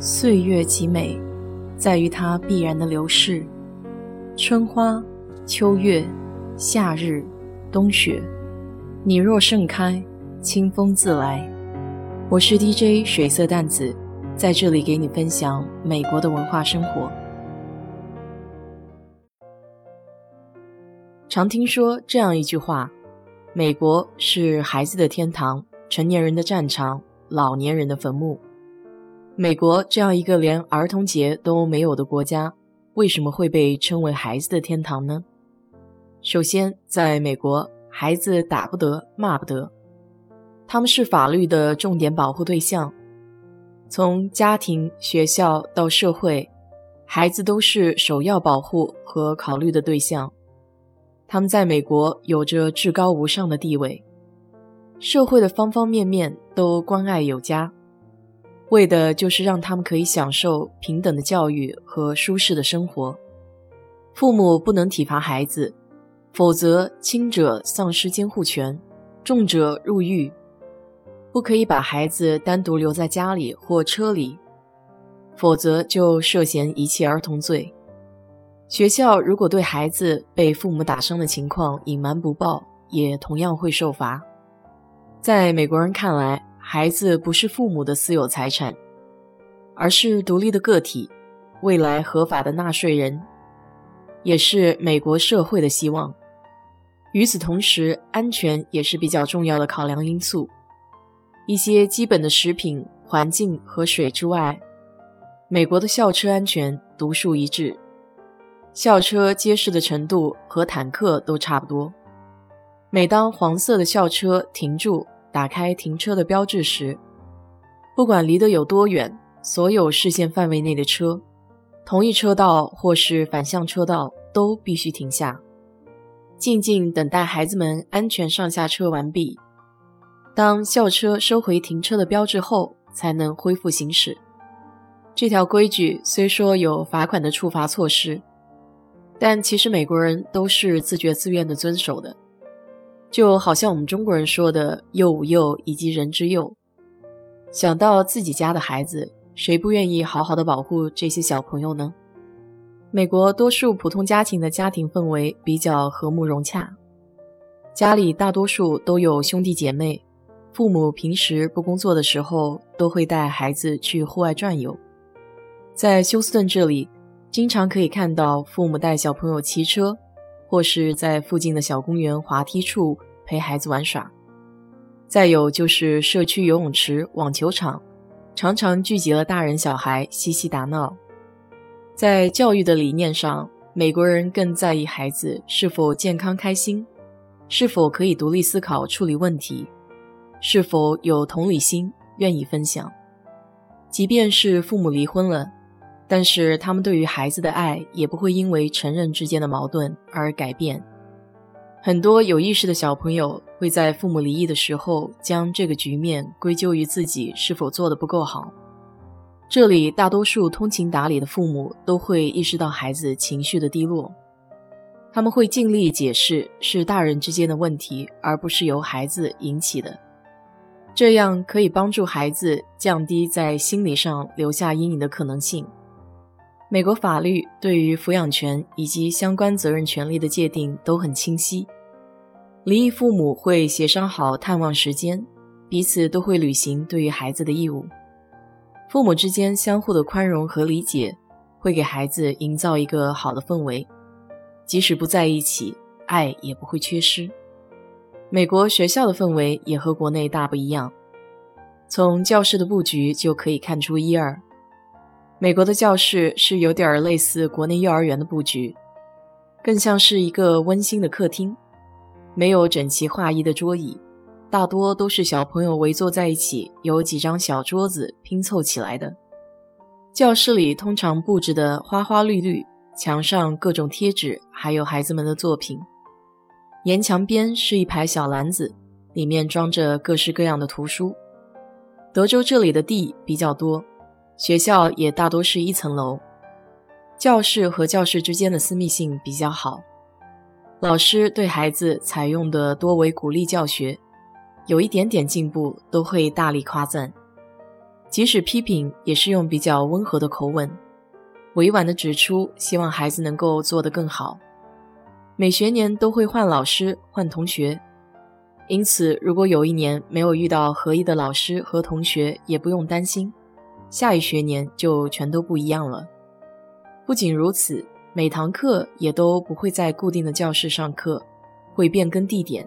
岁月极美，在于它必然的流逝。春花、秋月、夏日、冬雪，你若盛开，清风自来。我是 DJ 水色淡子，在这里给你分享美国的文化生活。常听说这样一句话：美国是孩子的天堂，成年人的战场，老年人的坟墓。美国这样一个连儿童节都没有的国家，为什么会被称为孩子的天堂呢？首先，在美国，孩子打不得，骂不得，他们是法律的重点保护对象。从家庭、学校到社会，孩子都是首要保护和考虑的对象。他们在美国有着至高无上的地位，社会的方方面面都关爱有加。为的就是让他们可以享受平等的教育和舒适的生活。父母不能体罚孩子，否则轻者丧失监护权，重者入狱。不可以把孩子单独留在家里或车里，否则就涉嫌遗弃儿童罪。学校如果对孩子被父母打伤的情况隐瞒不报，也同样会受罚。在美国人看来，孩子不是父母的私有财产，而是独立的个体，未来合法的纳税人，也是美国社会的希望。与此同时，安全也是比较重要的考量因素。一些基本的食品、环境和水之外，美国的校车安全独树一帜，校车结实的程度和坦克都差不多。每当黄色的校车停住，打开停车的标志时，不管离得有多远，所有视线范围内的车，同一车道或是反向车道都必须停下，静静等待孩子们安全上下车完毕。当校车收回停车的标志后，才能恢复行驶。这条规矩虽说有罚款的处罚措施，但其实美国人都是自觉自愿的遵守的。就好像我们中国人说的“幼吾幼”以及“人之幼”，想到自己家的孩子，谁不愿意好好的保护这些小朋友呢？美国多数普通家庭的家庭氛围比较和睦融洽，家里大多数都有兄弟姐妹，父母平时不工作的时候都会带孩子去户外转悠。在休斯顿这里，经常可以看到父母带小朋友骑车。或是在附近的小公园滑梯处陪孩子玩耍，再有就是社区游泳池、网球场，常常聚集了大人小孩嬉戏打闹。在教育的理念上，美国人更在意孩子是否健康开心，是否可以独立思考处理问题，是否有同理心愿意分享。即便是父母离婚了。但是他们对于孩子的爱也不会因为成人之间的矛盾而改变。很多有意识的小朋友会在父母离异的时候将这个局面归咎于自己是否做得不够好。这里大多数通情达理的父母都会意识到孩子情绪的低落，他们会尽力解释是大人之间的问题，而不是由孩子引起的。这样可以帮助孩子降低在心理上留下阴影的可能性。美国法律对于抚养权以及相关责任权利的界定都很清晰。离异父母会协商好探望时间，彼此都会履行对于孩子的义务。父母之间相互的宽容和理解，会给孩子营造一个好的氛围。即使不在一起，爱也不会缺失。美国学校的氛围也和国内大不一样，从教室的布局就可以看出一二。美国的教室是有点类似国内幼儿园的布局，更像是一个温馨的客厅，没有整齐划一的桌椅，大多都是小朋友围坐在一起，有几张小桌子拼凑起来的。教室里通常布置的花花绿绿，墙上各种贴纸，还有孩子们的作品。沿墙边是一排小篮子，里面装着各式各样的图书。德州这里的地比较多。学校也大多是一层楼，教室和教室之间的私密性比较好。老师对孩子采用的多为鼓励教学，有一点点进步都会大力夸赞。即使批评，也是用比较温和的口吻，委婉的指出希望孩子能够做得更好。每学年都会换老师、换同学，因此如果有一年没有遇到合意的老师和同学，也不用担心，下一学年就全都不一样了。不仅如此，每堂课也都不会在固定的教室上课，会变更地点。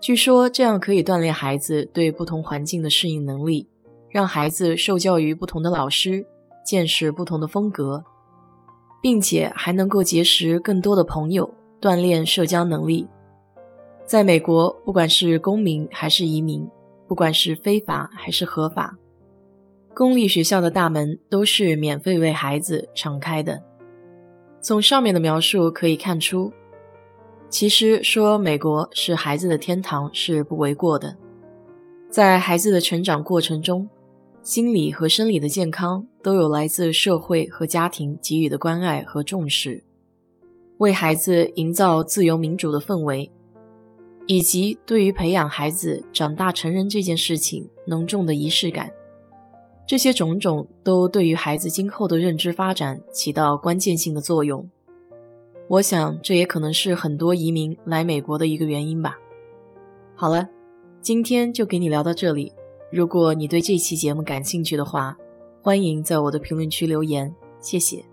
据说这样可以锻炼孩子对不同环境的适应能力。让孩子受教于不同的老师，见识不同的风格，并且还能够结识更多的朋友，锻炼社交能力。在美国，不管是公民还是移民，不管是非法还是合法，公立学校的大门都是免费为孩子敞开的。从上面的描述可以看出，其实说美国是孩子的天堂是不为过的。在孩子的成长过程中，心理和生理的健康都有来自社会和家庭给予的关爱和重视，为孩子营造自由民主的氛围，以及对于培养孩子长大成人这件事情浓重的仪式感，这些种种都对于孩子今后的认知发展起到关键性的作用。我想，这也可能是很多移民来美国的一个原因吧。好了，今天就给你聊到这里。如果你对这期节目感兴趣的话，欢迎在我的评论区留言，谢谢。